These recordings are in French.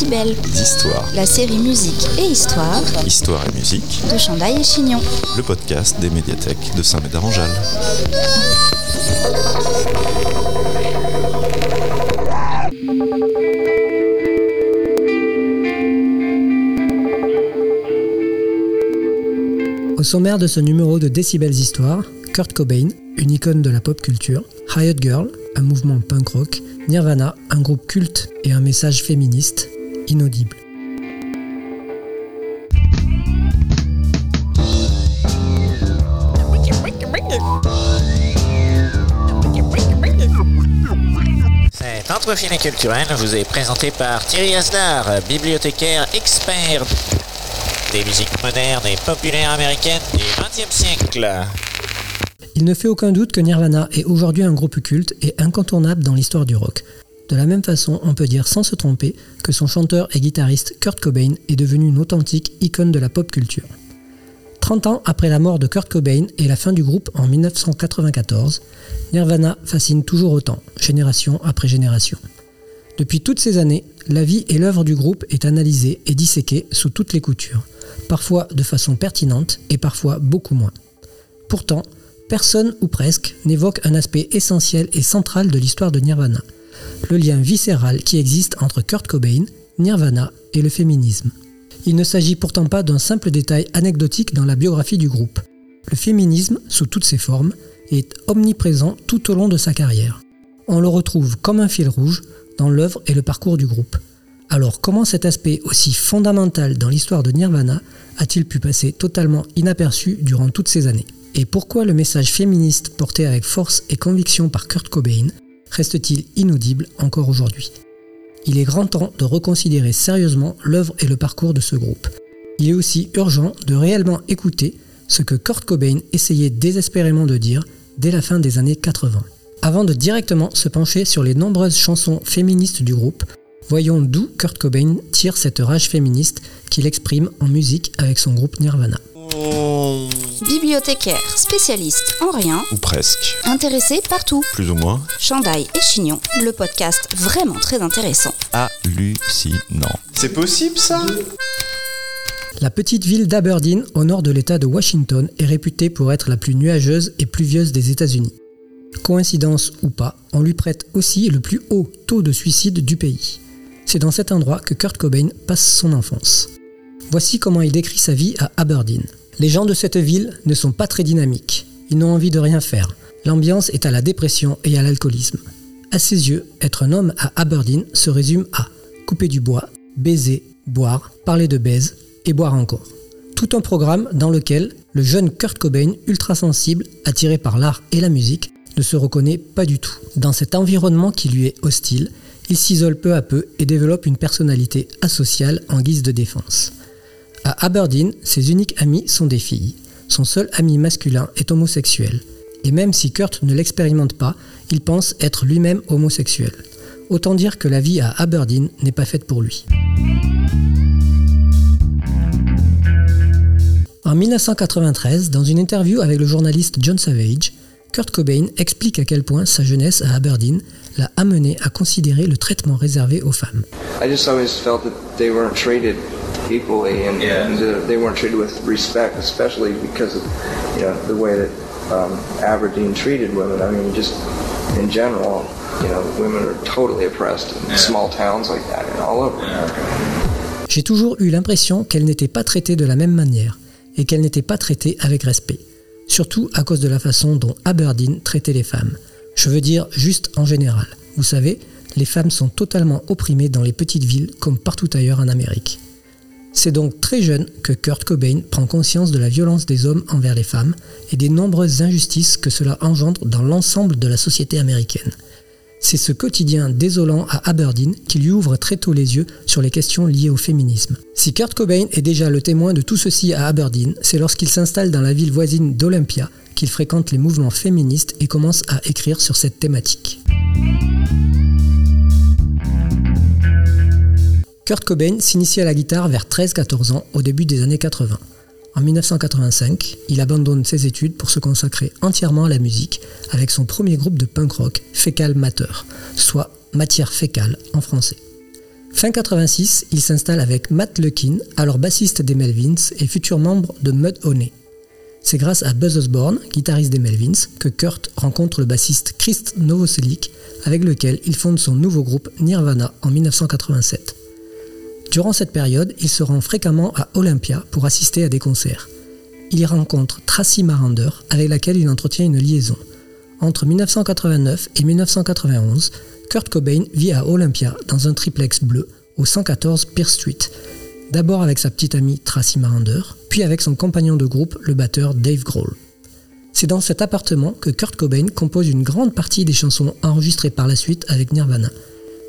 Décibel. d'histoire. La série musique et histoire Histoire et musique, de Chandaille et Chignon. le podcast des médiathèques de Saint-Médard-en-Jalles. Au sommaire de ce numéro de Décibels Histoire, Kurt Cobain, une icône de la pop culture, Riot Girl, un mouvement punk rock, Nirvana, un groupe culte et un message féministe inaudible. Cet entrefilé culturel vous est présenté par Thierry Asdar, bibliothécaire expert des musiques modernes et populaires américaines du XXe siècle. Il ne fait aucun doute que Nirvana est aujourd'hui un groupe culte et incontournable dans l'histoire du rock. De la même façon, on peut dire sans se tromper que son chanteur et guitariste Kurt Cobain est devenu une authentique icône de la pop culture. 30 ans après la mort de Kurt Cobain et la fin du groupe en 1994, Nirvana fascine toujours autant, génération après génération. Depuis toutes ces années, la vie et l'œuvre du groupe est analysée et disséquée sous toutes les coutures, parfois de façon pertinente et parfois beaucoup moins. Pourtant, personne ou presque n'évoque un aspect essentiel et central de l'histoire de Nirvana, le lien viscéral qui existe entre Kurt Cobain, Nirvana et le féminisme. Il ne s'agit pourtant pas d'un simple détail anecdotique dans la biographie du groupe. Le féminisme, sous toutes ses formes, est omniprésent tout au long de sa carrière. On le retrouve comme un fil rouge dans l'œuvre et le parcours du groupe. Alors comment cet aspect aussi fondamental dans l'histoire de Nirvana a-t-il pu passer totalement inaperçu durant toutes ces années? Et pourquoi le message féministe porté avec force et conviction par Kurt Cobain reste-t-il inaudible encore aujourd'hui Il est grand temps de reconsidérer sérieusement l'œuvre et le parcours de ce groupe. Il est aussi urgent de réellement écouter ce que Kurt Cobain essayait désespérément de dire dès la fin des années 80. Avant de directement se pencher sur les nombreuses chansons féministes du groupe, voyons d'où Kurt Cobain tire cette rage féministe qu'il exprime en musique avec son groupe Nirvana. Bibliothécaire, spécialiste en rien, Ou presque. intéressé partout. Plus ou moins Chandaille et Chignon, le podcast vraiment très intéressant. hallucinant. C'est possible ça? La petite ville d'Aberdeen, au nord de l'État de Washington, est réputée pour être la plus nuageuse et pluvieuse des États-Unis. Coïncidence ou pas, on lui prête aussi le plus haut taux de suicide du pays. C'est dans cet endroit que Kurt Cobain passe son enfance. Voici comment il décrit sa vie à Aberdeen. Les gens de cette ville ne sont pas très dynamiques. Ils n'ont envie de rien faire. L'ambiance est à la dépression et à l'alcoolisme. À ses yeux, être un homme à Aberdeen se résume à couper du bois, baiser, boire, parler de baise et boire encore. Tout un programme dans lequel le jeune Kurt Cobain, ultra sensible, attiré par l'art et la musique, ne se reconnaît pas du tout. Dans cet environnement qui lui est hostile, il s'isole peu à peu et développe une personnalité asociale en guise de défense. À Aberdeen, ses uniques amis sont des filles. Son seul ami masculin est homosexuel. Et même si Kurt ne l'expérimente pas, il pense être lui-même homosexuel. Autant dire que la vie à Aberdeen n'est pas faite pour lui. En 1993, dans une interview avec le journaliste John Savage, Kurt Cobain explique à quel point sa jeunesse à Aberdeen l'a amené à considérer le traitement réservé aux femmes. Equally and, and uh, they weren't treated with respect, especially because of you know the way that um, Aberdeen treated women. I mean, just in general, you know, women are totally oppressed in small towns like that and all over America. J'ai toujours eu l'impression qu'elle n'était pas traitée de la même manière et qu'elle n'était pas traitée avec respect, surtout à cause de la façon dont Aberdeen traitait les femmes. Je veux dire juste en général. Vous savez, les femmes sont totalement opprimées dans les petites villes comme partout ailleurs en Amérique. C'est donc très jeune que Kurt Cobain prend conscience de la violence des hommes envers les femmes et des nombreuses injustices que cela engendre dans l'ensemble de la société américaine. C'est ce quotidien désolant à Aberdeen qui lui ouvre très tôt les yeux sur les questions liées au féminisme. Si Kurt Cobain est déjà le témoin de tout ceci à Aberdeen, c'est lorsqu'il s'installe dans la ville voisine d'Olympia qu'il fréquente les mouvements féministes et commence à écrire sur cette thématique. Kurt Cobain s'initie à la guitare vers 13-14 ans au début des années 80. En 1985, il abandonne ses études pour se consacrer entièrement à la musique avec son premier groupe de punk rock, Fecal Matter, soit Matière fécale en français. Fin 86, il s'installe avec Matt Lukin, alors bassiste des Melvins et futur membre de Mud Honey. C'est grâce à Buzz Osborne, guitariste des Melvins, que Kurt rencontre le bassiste Chris Novoselic, avec lequel il fonde son nouveau groupe Nirvana en 1987. Durant cette période, il se rend fréquemment à Olympia pour assister à des concerts. Il y rencontre Tracy Marander, avec laquelle il entretient une liaison. Entre 1989 et 1991, Kurt Cobain vit à Olympia dans un triplex bleu au 114 Pierce Street, d'abord avec sa petite amie Tracy Marander, puis avec son compagnon de groupe, le batteur Dave Grohl. C'est dans cet appartement que Kurt Cobain compose une grande partie des chansons enregistrées par la suite avec Nirvana.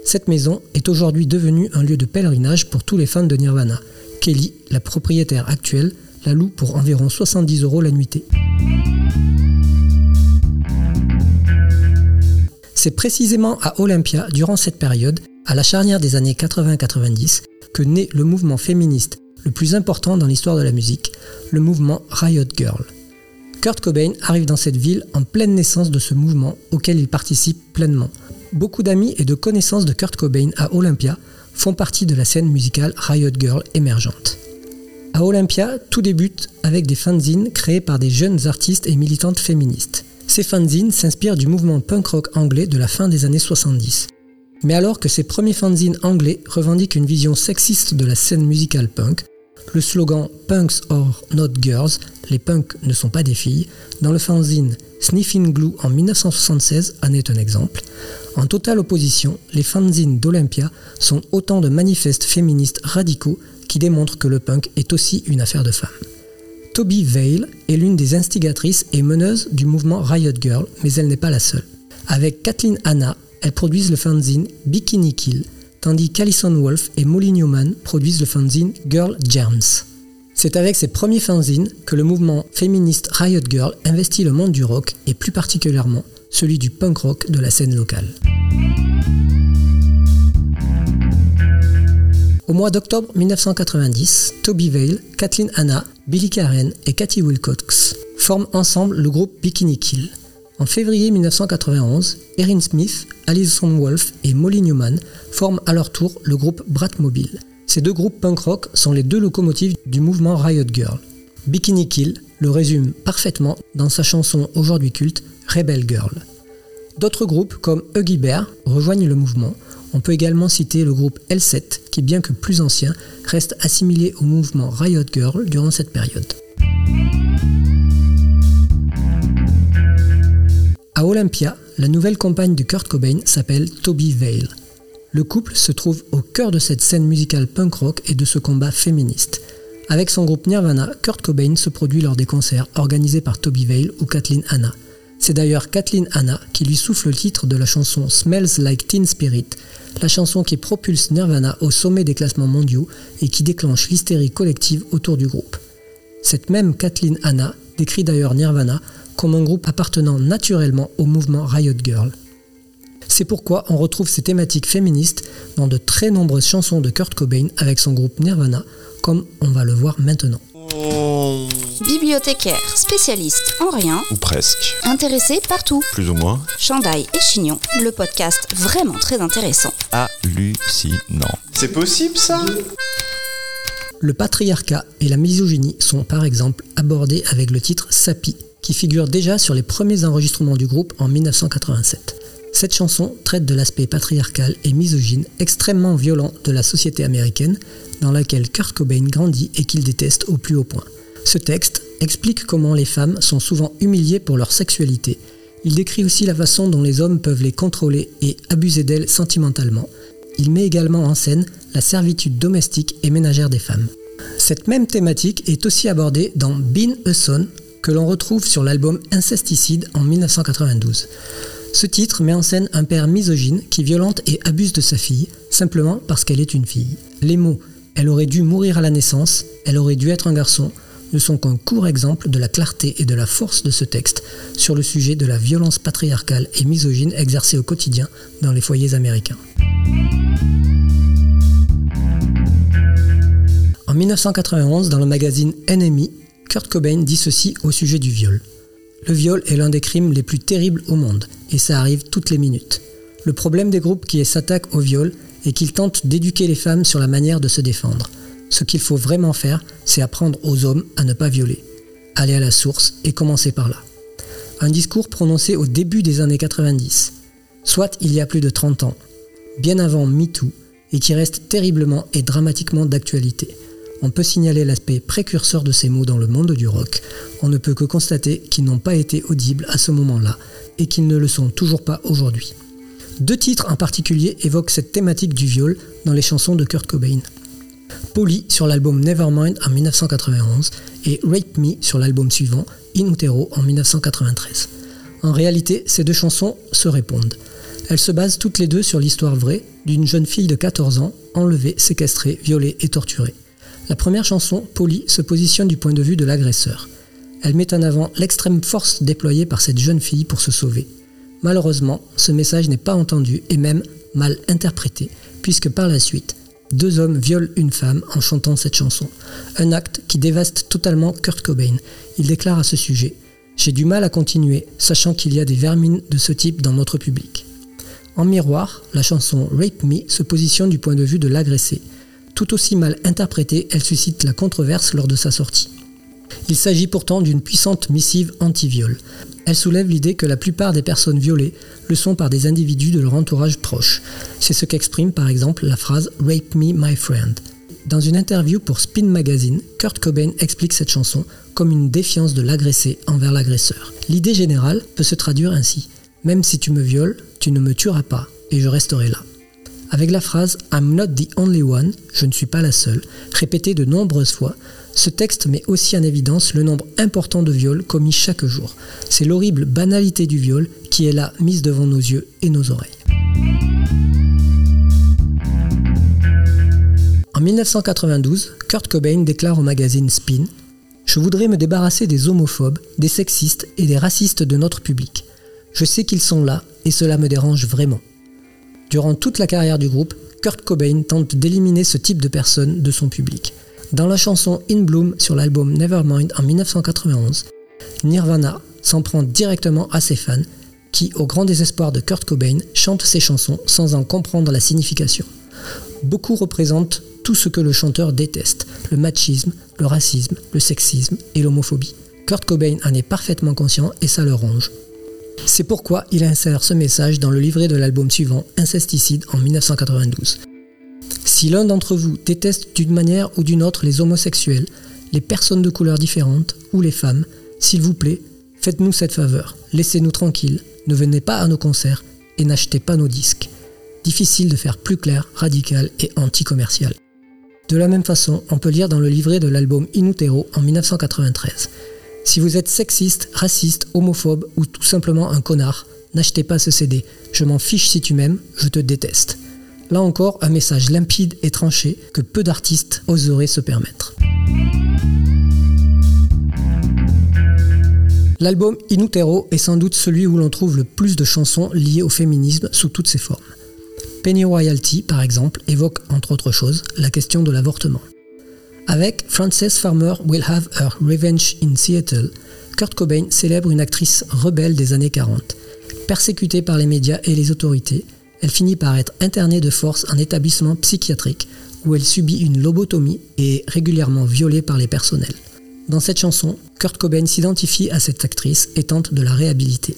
Cette maison est aujourd'hui devenue un lieu de pèlerinage pour tous les fans de Nirvana. Kelly, la propriétaire actuelle, la loue pour environ 70 euros la nuitée. C'est précisément à Olympia, durant cette période, à la charnière des années 80-90, que naît le mouvement féministe le plus important dans l'histoire de la musique, le mouvement Riot Girl. Kurt Cobain arrive dans cette ville en pleine naissance de ce mouvement auquel il participe pleinement. Beaucoup d'amis et de connaissances de Kurt Cobain à Olympia font partie de la scène musicale Riot Girl émergente. À Olympia, tout débute avec des fanzines créés par des jeunes artistes et militantes féministes. Ces fanzines s'inspirent du mouvement punk rock anglais de la fin des années 70. Mais alors que ces premiers fanzines anglais revendiquent une vision sexiste de la scène musicale punk, le slogan Punks or Not Girls, les punks ne sont pas des filles, dans le fanzine Sniffing Glue en 1976 en est un exemple. En totale opposition, les fanzines d'Olympia sont autant de manifestes féministes radicaux qui démontrent que le punk est aussi une affaire de femmes. Toby Vale est l'une des instigatrices et meneuses du mouvement Riot Girl, mais elle n'est pas la seule. Avec Kathleen Hanna, elles produisent le fanzine Bikini Kill, tandis qu'Alison Wolf et Molly Newman produisent le fanzine Girl Germs. C'est avec ces premiers fanzines que le mouvement féministe Riot Girl investit le monde du rock et plus particulièrement celui du punk rock de la scène locale. Au mois d'octobre 1990, Toby Vale, Kathleen Hanna, Billy Karen et Cathy Wilcox forment ensemble le groupe Bikini Kill. En février 1991, Erin Smith, Alison Wolf et Molly Newman forment à leur tour le groupe Bratmobile. Ces deux groupes punk rock sont les deux locomotives du mouvement Riot Girl. Bikini Kill le résume parfaitement dans sa chanson aujourd'hui culte Rebel Girl. D'autres groupes comme Huggy Bear rejoignent le mouvement, on peut également citer le groupe L7, qui bien que plus ancien, reste assimilé au mouvement Riot Girl durant cette période. À Olympia, la nouvelle compagne de Kurt Cobain s'appelle Toby Vale. Le couple se trouve au cœur de cette scène musicale punk rock et de ce combat féministe. Avec son groupe Nirvana, Kurt Cobain se produit lors des concerts organisés par Toby Vale ou Kathleen Hanna. C'est d'ailleurs Kathleen Hanna qui lui souffle le titre de la chanson Smells Like Teen Spirit, la chanson qui propulse Nirvana au sommet des classements mondiaux et qui déclenche l'hystérie collective autour du groupe. Cette même Kathleen Hanna décrit d'ailleurs Nirvana comme un groupe appartenant naturellement au mouvement Riot Girl. C'est pourquoi on retrouve ces thématiques féministes dans de très nombreuses chansons de Kurt Cobain avec son groupe Nirvana, comme on va le voir maintenant. Bibliothécaire, spécialiste en rien, Ou presque. intéressé partout. Plus ou moins. Chandail et Chignon, le podcast vraiment très intéressant. Hallucinant. C'est possible ça? Le patriarcat et la misogynie sont par exemple abordés avec le titre Sapi, qui figure déjà sur les premiers enregistrements du groupe en 1987. Cette chanson traite de l'aspect patriarcal et misogyne extrêmement violent de la société américaine dans laquelle Kurt Cobain grandit et qu'il déteste au plus haut point. Ce texte explique comment les femmes sont souvent humiliées pour leur sexualité. Il décrit aussi la façon dont les hommes peuvent les contrôler et abuser d'elles sentimentalement. Il met également en scène la servitude domestique et ménagère des femmes. Cette même thématique est aussi abordée dans Been a Son, que l'on retrouve sur l'album Incesticide en 1992. Ce titre met en scène un père misogyne qui violente et abuse de sa fille, simplement parce qu'elle est une fille. Les mots Elle aurait dû mourir à la naissance, elle aurait dû être un garçon ne sont qu'un court exemple de la clarté et de la force de ce texte sur le sujet de la violence patriarcale et misogyne exercée au quotidien dans les foyers américains. En 1991, dans le magazine Enemy, Kurt Cobain dit ceci au sujet du viol. Le viol est l'un des crimes les plus terribles au monde, et ça arrive toutes les minutes. Le problème des groupes qui s'attaquent au viol et qu'il tente d'éduquer les femmes sur la manière de se défendre. Ce qu'il faut vraiment faire, c'est apprendre aux hommes à ne pas violer. Aller à la source et commencer par là. Un discours prononcé au début des années 90, soit il y a plus de 30 ans, bien avant MeToo, et qui reste terriblement et dramatiquement d'actualité. On peut signaler l'aspect précurseur de ces mots dans le monde du rock. On ne peut que constater qu'ils n'ont pas été audibles à ce moment-là et qu'ils ne le sont toujours pas aujourd'hui. Deux titres en particulier évoquent cette thématique du viol dans les chansons de Kurt Cobain. Polly sur l'album Nevermind en 1991 et Rape Me sur l'album suivant, In Utero en 1993. En réalité, ces deux chansons se répondent. Elles se basent toutes les deux sur l'histoire vraie d'une jeune fille de 14 ans enlevée, séquestrée, violée et torturée. La première chanson, Polly, se positionne du point de vue de l'agresseur. Elle met en avant l'extrême force déployée par cette jeune fille pour se sauver. Malheureusement, ce message n'est pas entendu et même mal interprété, puisque par la suite, deux hommes violent une femme en chantant cette chanson. Un acte qui dévaste totalement Kurt Cobain. Il déclare à ce sujet J'ai du mal à continuer, sachant qu'il y a des vermines de ce type dans notre public. En miroir, la chanson Rape Me se positionne du point de vue de l'agressé. Tout aussi mal interprétée, elle suscite la controverse lors de sa sortie. Il s'agit pourtant d'une puissante missive anti-viol. Elle soulève l'idée que la plupart des personnes violées le sont par des individus de leur entourage proche. C'est ce qu'exprime par exemple la phrase Rape me, my friend. Dans une interview pour Spin Magazine, Kurt Cobain explique cette chanson comme une défiance de l'agressé envers l'agresseur. L'idée générale peut se traduire ainsi Même si tu me violes, tu ne me tueras pas et je resterai là. Avec la phrase I'm not the only one, je ne suis pas la seule, répétée de nombreuses fois, ce texte met aussi en évidence le nombre important de viols commis chaque jour. C'est l'horrible banalité du viol qui est là mise devant nos yeux et nos oreilles. En 1992, Kurt Cobain déclare au magazine Spin Je voudrais me débarrasser des homophobes, des sexistes et des racistes de notre public. Je sais qu'ils sont là et cela me dérange vraiment. Durant toute la carrière du groupe, Kurt Cobain tente d'éliminer ce type de personnes de son public. Dans la chanson In Bloom sur l'album Nevermind en 1991, Nirvana s'en prend directement à ses fans qui, au grand désespoir de Kurt Cobain, chantent ses chansons sans en comprendre la signification. Beaucoup représentent tout ce que le chanteur déteste, le machisme, le racisme, le sexisme et l'homophobie. Kurt Cobain en est parfaitement conscient et ça le ronge. C'est pourquoi il insère ce message dans le livret de l'album suivant, Incesticide, en 1992. Si l'un d'entre vous déteste d'une manière ou d'une autre les homosexuels, les personnes de couleur différentes ou les femmes, s'il vous plaît, faites-nous cette faveur, laissez-nous tranquilles, ne venez pas à nos concerts et n'achetez pas nos disques. Difficile de faire plus clair, radical et anti-commercial. De la même façon, on peut lire dans le livret de l'album Inutero en 1993. Si vous êtes sexiste, raciste, homophobe ou tout simplement un connard, n'achetez pas ce CD. Je m'en fiche si tu m'aimes, je te déteste. Là encore, un message limpide et tranché que peu d'artistes oseraient se permettre. L'album Inutero est sans doute celui où l'on trouve le plus de chansons liées au féminisme sous toutes ses formes. Penny Royalty, par exemple, évoque, entre autres choses, la question de l'avortement. Avec Frances Farmer Will Have Her Revenge in Seattle, Kurt Cobain célèbre une actrice rebelle des années 40. Persécutée par les médias et les autorités, elle finit par être internée de force en établissement psychiatrique où elle subit une lobotomie et est régulièrement violée par les personnels. Dans cette chanson, Kurt Cobain s'identifie à cette actrice et tente de la réhabiliter.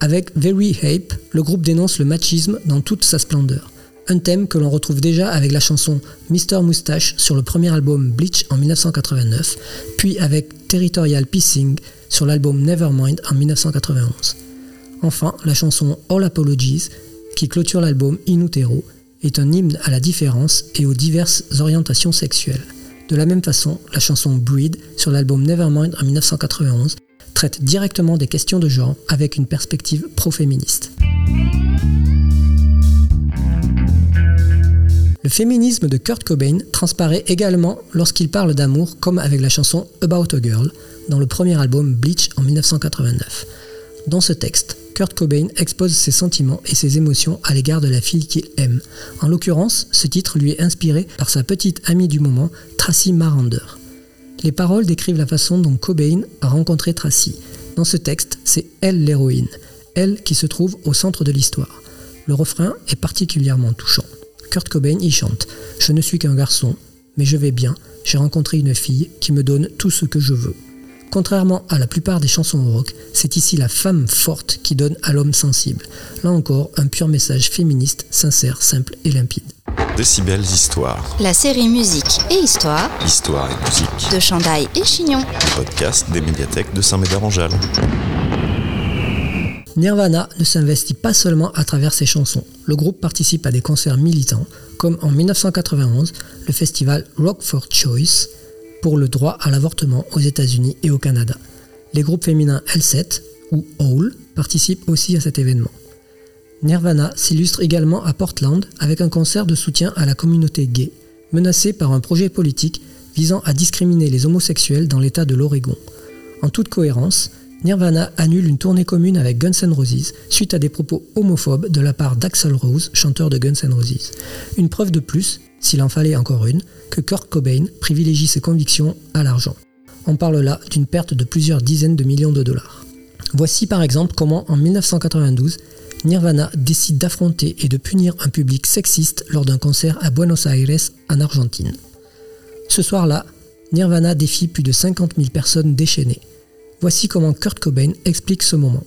Avec Very Hape, le groupe dénonce le machisme dans toute sa splendeur, un thème que l'on retrouve déjà avec la chanson Mr Moustache sur le premier album Bleach en 1989, puis avec Territorial Pissing sur l'album Nevermind en 1991. Enfin, la chanson All Apologies qui clôture l'album In Utero, est un hymne à la différence et aux diverses orientations sexuelles. De la même façon, la chanson Breed sur l'album Nevermind en 1991 traite directement des questions de genre avec une perspective pro-féministe. Le féminisme de Kurt Cobain transparaît également lorsqu'il parle d'amour comme avec la chanson About a Girl dans le premier album Bleach en 1989. Dans ce texte, Kurt Cobain expose ses sentiments et ses émotions à l'égard de la fille qu'il aime. En l'occurrence, ce titre lui est inspiré par sa petite amie du moment, Tracy Marander. Les paroles décrivent la façon dont Cobain a rencontré Tracy. Dans ce texte, c'est elle l'héroïne, elle qui se trouve au centre de l'histoire. Le refrain est particulièrement touchant. Kurt Cobain y chante Je ne suis qu'un garçon, mais je vais bien, j'ai rencontré une fille qui me donne tout ce que je veux. Contrairement à la plupart des chansons rock, c'est ici la femme forte qui donne à l'homme sensible. Là encore, un pur message féministe, sincère, simple et limpide. Décibels Histoire. La série musique et histoire. Histoire et musique. De Chandaille et Chignon. Podcast des médiathèques de Saint-Médard-en-Jalles. Nirvana ne s'investit pas seulement à travers ses chansons. Le groupe participe à des concerts militants, comme en 1991 le festival Rock for Choice pour le droit à l'avortement aux États-Unis et au Canada. Les groupes féminins L7 ou Hole participent aussi à cet événement. Nirvana s'illustre également à Portland avec un concert de soutien à la communauté gay, menacée par un projet politique visant à discriminer les homosexuels dans l'État de l'Oregon. En toute cohérence, Nirvana annule une tournée commune avec Guns N' Roses suite à des propos homophobes de la part d'Axel Rose, chanteur de Guns N' Roses. Une preuve de plus, s'il en fallait encore une, que Kurt Cobain privilégie ses convictions à l'argent. On parle là d'une perte de plusieurs dizaines de millions de dollars. Voici par exemple comment en 1992, Nirvana décide d'affronter et de punir un public sexiste lors d'un concert à Buenos Aires en Argentine. Ce soir-là, Nirvana défie plus de 50 000 personnes déchaînées. Voici comment Kurt Cobain explique ce moment.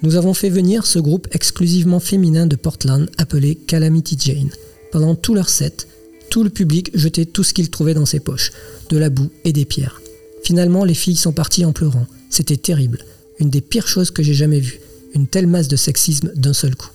Nous avons fait venir ce groupe exclusivement féminin de Portland appelé Calamity Jane. Pendant tout leur set, tout le public jetait tout ce qu'il trouvait dans ses poches, de la boue et des pierres. Finalement, les filles sont parties en pleurant. C'était terrible. Une des pires choses que j'ai jamais vues. Une telle masse de sexisme d'un seul coup.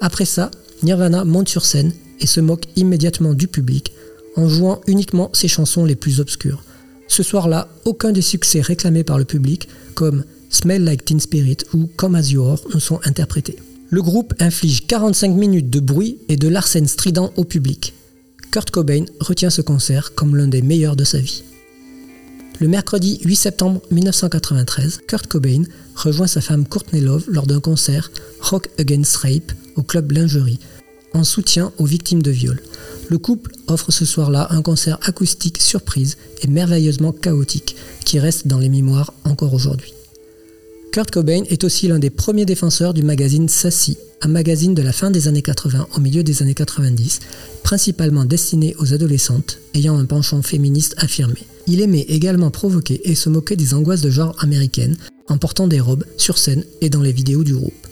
Après ça, Nirvana monte sur scène et se moque immédiatement du public en jouant uniquement ses chansons les plus obscures. Ce soir-là, aucun des succès réclamés par le public, comme Smell Like Teen Spirit ou Come As You Are, ne sont interprétés. Le groupe inflige 45 minutes de bruit et de l'arsène strident au public. Kurt Cobain retient ce concert comme l'un des meilleurs de sa vie. Le mercredi 8 septembre 1993, Kurt Cobain rejoint sa femme Courtney Love lors d'un concert Rock Against Rape au club Lingerie, en soutien aux victimes de viol. Le couple offre ce soir-là un concert acoustique surprise et merveilleusement chaotique qui reste dans les mémoires encore aujourd'hui. Kurt Cobain est aussi l'un des premiers défenseurs du magazine Sassy, un magazine de la fin des années 80 au milieu des années 90, principalement destiné aux adolescentes ayant un penchant féministe affirmé. Il aimait également provoquer et se moquer des angoisses de genre américaines en portant des robes sur scène et dans les vidéos du groupe.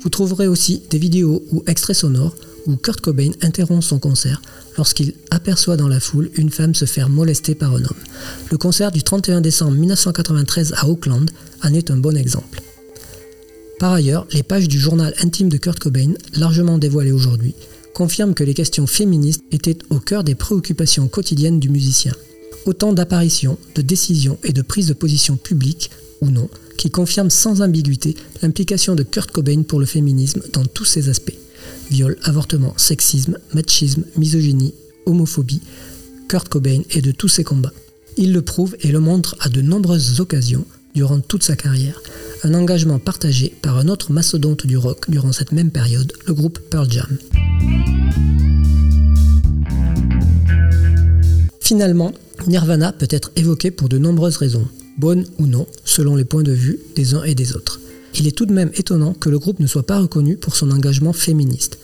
Vous trouverez aussi des vidéos ou extraits sonores où Kurt Cobain interrompt son concert lorsqu'il aperçoit dans la foule une femme se faire molester par un homme. Le concert du 31 décembre 1993 à Auckland en est un bon exemple. Par ailleurs, les pages du journal intime de Kurt Cobain, largement dévoilées aujourd'hui, confirment que les questions féministes étaient au cœur des préoccupations quotidiennes du musicien. Autant d'apparitions, de décisions et de prises de position publiques, ou non, qui confirment sans ambiguïté l'implication de Kurt Cobain pour le féminisme dans tous ses aspects viol, avortement, sexisme, machisme, misogynie, homophobie, Kurt Cobain et de tous ses combats. Il le prouve et le montre à de nombreuses occasions durant toute sa carrière. Un engagement partagé par un autre mastodonte du rock durant cette même période, le groupe Pearl Jam. Finalement, Nirvana peut être évoqué pour de nombreuses raisons, bonnes ou non, selon les points de vue des uns et des autres il est tout de même étonnant que le groupe ne soit pas reconnu pour son engagement féministe.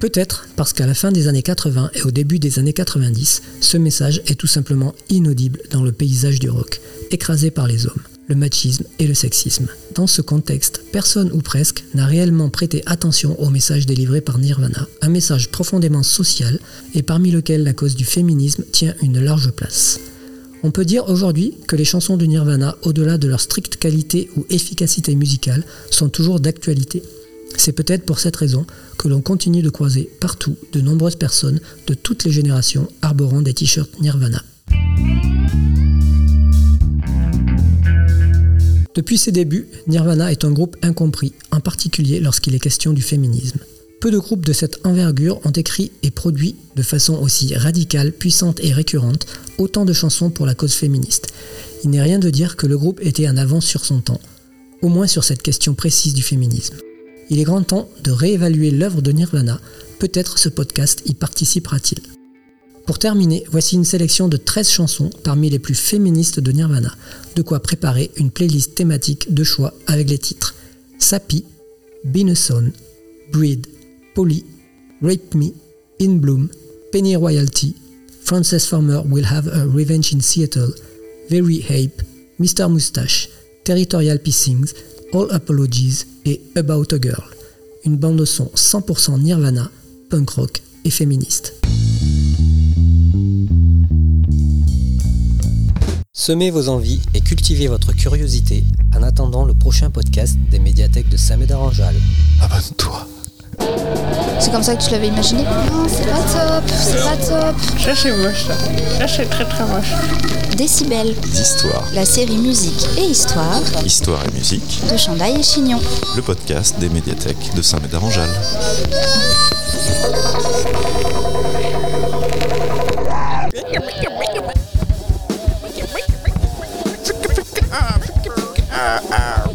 Peut-être parce qu'à la fin des années 80 et au début des années 90, ce message est tout simplement inaudible dans le paysage du rock, écrasé par les hommes, le machisme et le sexisme. Dans ce contexte, personne ou presque n'a réellement prêté attention au message délivré par Nirvana, un message profondément social et parmi lequel la cause du féminisme tient une large place. On peut dire aujourd'hui que les chansons de Nirvana, au-delà de leur stricte qualité ou efficacité musicale, sont toujours d'actualité. C'est peut-être pour cette raison que l'on continue de croiser partout de nombreuses personnes de toutes les générations arborant des t-shirts Nirvana. Depuis ses débuts, Nirvana est un groupe incompris, en particulier lorsqu'il est question du féminisme. Peu de groupes de cette envergure ont écrit et produit de façon aussi radicale, puissante et récurrente autant de chansons pour la cause féministe. Il n'est rien de dire que le groupe était en avance sur son temps, au moins sur cette question précise du féminisme. Il est grand temps de réévaluer l'œuvre de Nirvana, peut-être ce podcast y participera-t-il. Pour terminer, voici une sélection de 13 chansons parmi les plus féministes de Nirvana, de quoi préparer une playlist thématique de choix avec les titres Been a Breed, Polly, Rape Me, In Bloom, Penny Royalty, Frances Farmer Will Have a Revenge in Seattle, Very Ape, Mr. Moustache, Territorial Pissings, All Apologies et About a Girl. Une bande son 100% Nirvana, punk rock et féministe. Semez vos envies et cultivez votre curiosité en attendant le prochain podcast des médiathèques de Samed Aranjal. Abonne-toi. C'est comme ça que tu l'avais imaginé Non, c'est pas top, c'est pas top. Ça c'est moche ça. Ça c'est très très moche. Décibel, D'histoire. la série musique et histoire Histoire et musique. de Chandail et Chignon. Le podcast des médiathèques de Saint-Médard-en-Jalles. Ah, ah, ah.